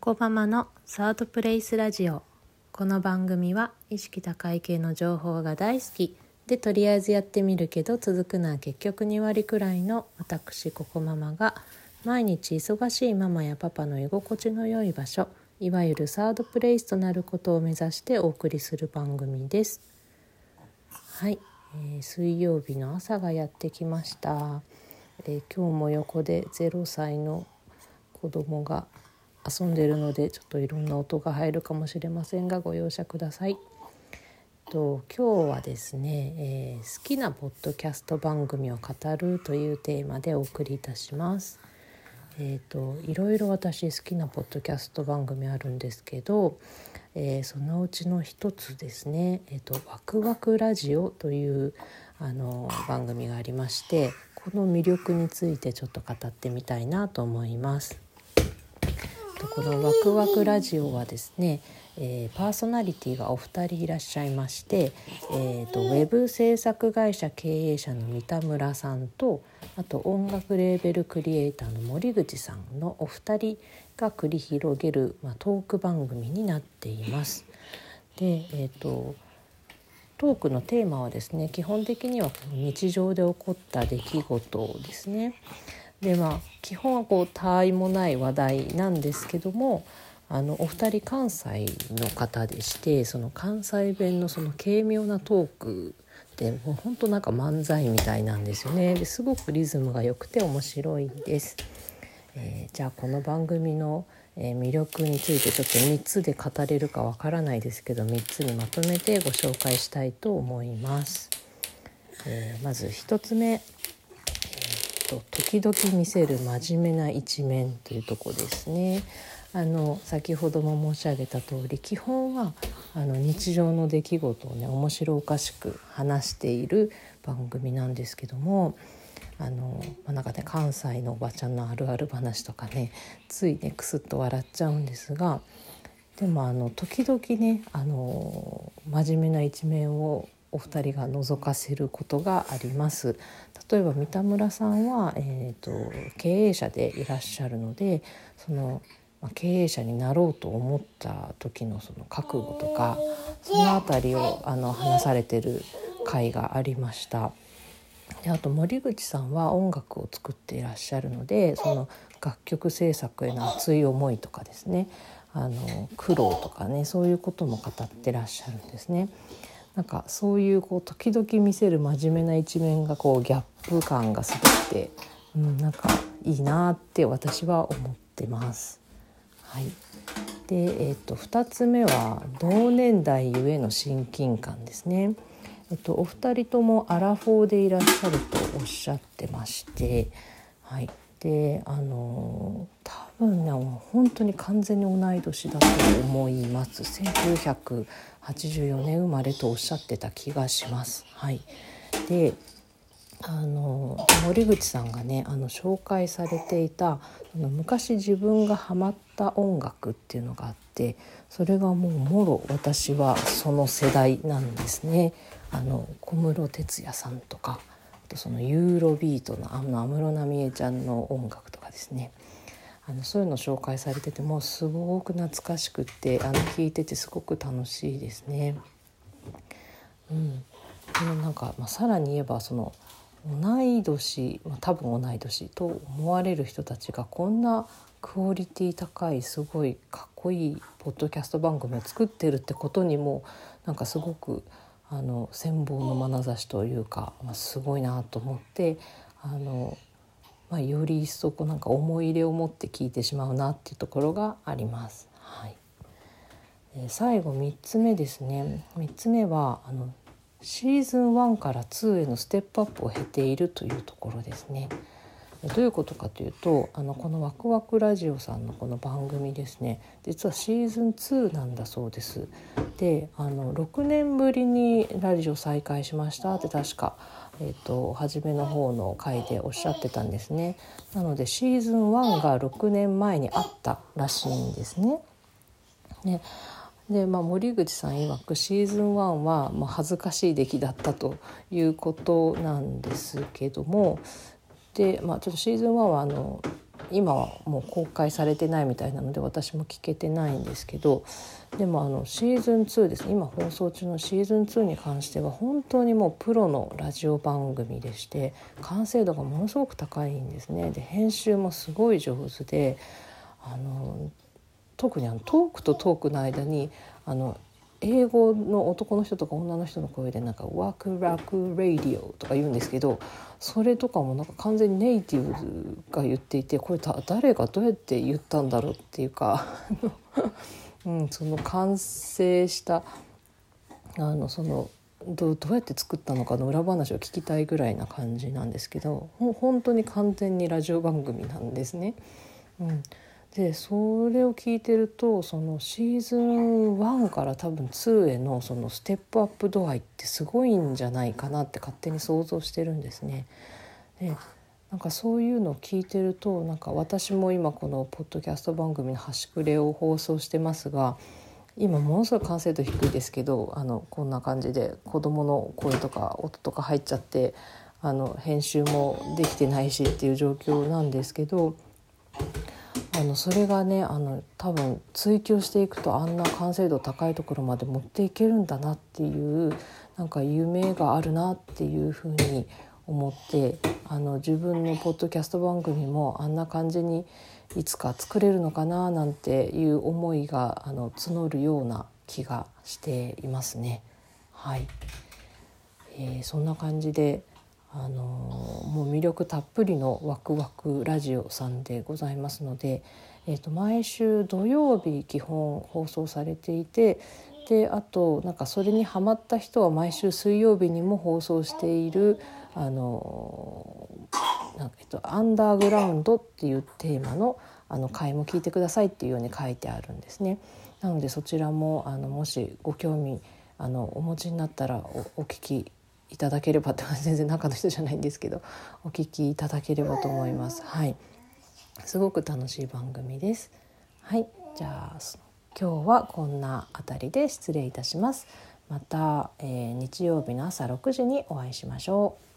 ココママのサードプレイスラジオ。この番組は意識高い系の情報が大好き。でとりあえずやってみるけど続くのは結局2割くらいの私ココママが毎日忙しいママやパパの居心地の良い場所。いわゆるサードプレイスとなることを目指してお送りする番組です。はい、えー水曜日の朝がやってきました、えー今日も横で0歳の子供が遊んでるのでちょっといろんな音が入るかもしれませんがご容赦ください。と今日はですね、えー好きなポッドキャスト番組を語るというテーマでお送りいたします。えー、といろいろ私好きなポッドキャスト番組あるんですけど、えーそのうちの一つですね「えー、とワクワクラジオ」というあの番組がありましてこの魅力についてちょっと語ってみたいなと思います。この「ワクワクラジオ」はですね、えーパーソナリティがお二人いらっしゃいまして、えー、とウェブ制作会社経営者の三田村さんとあと音楽レーベルクリエイターの森口さんのお二人が繰り広げる、まあ、トーク番組になっています。で、えー、とトークのテーマはですね基本的には日常で起こった出来事ですね。でまあ基本はこう他愛もない話題なんですけどもあのお二人関西の方でしてその関西弁のその軽妙なトークでもう本当なんか漫才みたいなんですよねですごくリズムが良くて面白いです。えーじゃあこの番組の、魅力についてちょっと3つで語れるかわからないですけど3つにまとめてご紹介したいと思います。えーまず1つ目と時々見せる真面目な一面というとこですね。あの先ほども申し上げた通り基本はあの日常の出来事をね面白おかしく話している番組なんですけどもあの、まあ、なんかね関西のおばちゃんのあるある話とかねついねクスッと笑っちゃうんですがでもあの時々ねあの真面目な一面をお二人が覗かせることがあります。例えば三田村さんは、えー、と経営者でいらっしゃるのでその、ま経営者になろうと思った時のその覚悟とかその辺りをあの話されてる回がありました。であと森口さんは音楽を作っていらっしゃるのでその楽曲制作への熱い思いとかですねあの苦労とかねそういうことも語ってらっしゃるんですね。なんかそういうこう時々見せる真面目な一面がこうギャップ感がすごくて、うん、なんかいいなって私は思ってます。はい、で、えっと2つ目は同年代ゆえの親近感ですね。えっと、お二人ともアラフォーでいらっしゃるとおっしゃってまして、はい、であの分ね本当に完全に同い年だと思います1984年生まれとおっしゃってた気がします。はい、であの森口さんがねあの紹介されていた昔自分がハマった音楽っていうのがあってそれがもうもろ私はその世代なんですね。あの小室哲哉さんとかあとそのユーロビートの安室奈美恵ちゃんの音楽とかですねあのそういうの紹介されててもすごく懐かしくってあの聞いててすごく楽しいですね。うん、でなんか、まあ、さらに言えばその同い年、まあ、多分同い年と思われる人たちがこんなクオリティ高いすごいかっこいいポッドキャスト番組を作ってるってことにもなんかすごくあの羨望の眼差しというか、まあ、すごいなと思ってあの、まあ、より一層こうなんか思い入れを持って聞いてしまうなっていうところがあります。はいえ最後3つ目ですね3つ目はあのシーズン1から2へのステップアップを経ているというところですね。どういうことかというとあのこの「ワクワクラジオ」さんのこの番組ですね実はシーズン2なんだそうです。であの6年ぶりにラジオ再開しましたって確か、えー、と初めの方の回でおっしゃってたんですね。なのでシーズン1が6年前にあったらしいんですね。ねでまあ、森口さん曰くシーズン1は、まあ、恥ずかしい出来だったということなんですけどもで、まあ、ちょっとシーズン1はあの今はもう公開されてないみたいなので私も聞けてないんですけどでもあのシーズン2です。今放送中のシーズン2に関しては本当にもうプロのラジオ番組でして完成度がものすごく高いんですね。で編集もすごい上手であの特にあのトークとトークの間にあの英語の男の人とか女の人の声でなんか「ワクラク・レイディオ」とか言うんですけどそれとかもなんか完全にネイティブが言っていてこれ誰がどうやって言ったんだろうっていうか、うん、その完成したあのそのどどうやって作ったのかの裏話を聞きたいぐらいな感じなんですけど本当に完全にラジオ番組なんですね。うんでそれを聞いてるとそのシーズン1から多分2へのそのステップアップ度合いってすごいんじゃないかなって勝手に想像してるんですね。でなんかそういうのを聞いてるとなんか私も今このポッドキャスト番組の端くれを放送してますが今ものすごい完成度低いですけどあのこんな感じで子どもの声とか音とか入っちゃってあの編集もできてないしっていう状況なんですけどのそれがねあの多分追求していくとあんな完成度高いところまで持っていけるんだなっていうなんか夢があるなっていうふうに思ってあの自分のポッドキャスト番組もあんな感じにいつか作れるのかななんていう思いがあの募るような気がしていますね。はい、えー、そんな感じであのもう魅力たっぷりのワクワクラジオさんでございますので、えー、と毎週土曜日基本放送されていてであとなんかそれにハマった人は毎週水曜日にも放送しているあのなんか、えっと、アンダーグラウンドっていうテーマのあの回も聞いてくださいっていうように書いてあるんですね。なのでそちらもあのもしご興味あのお持ちになったらおお聞きいただければって全然中の人じゃないんですけどお聞きいただければと思います。はい、すごく楽しい番組です。はい、じゃあ今日はこんなあたりで失礼いたします。また、えー、日曜日の朝6時にお会いしましょう。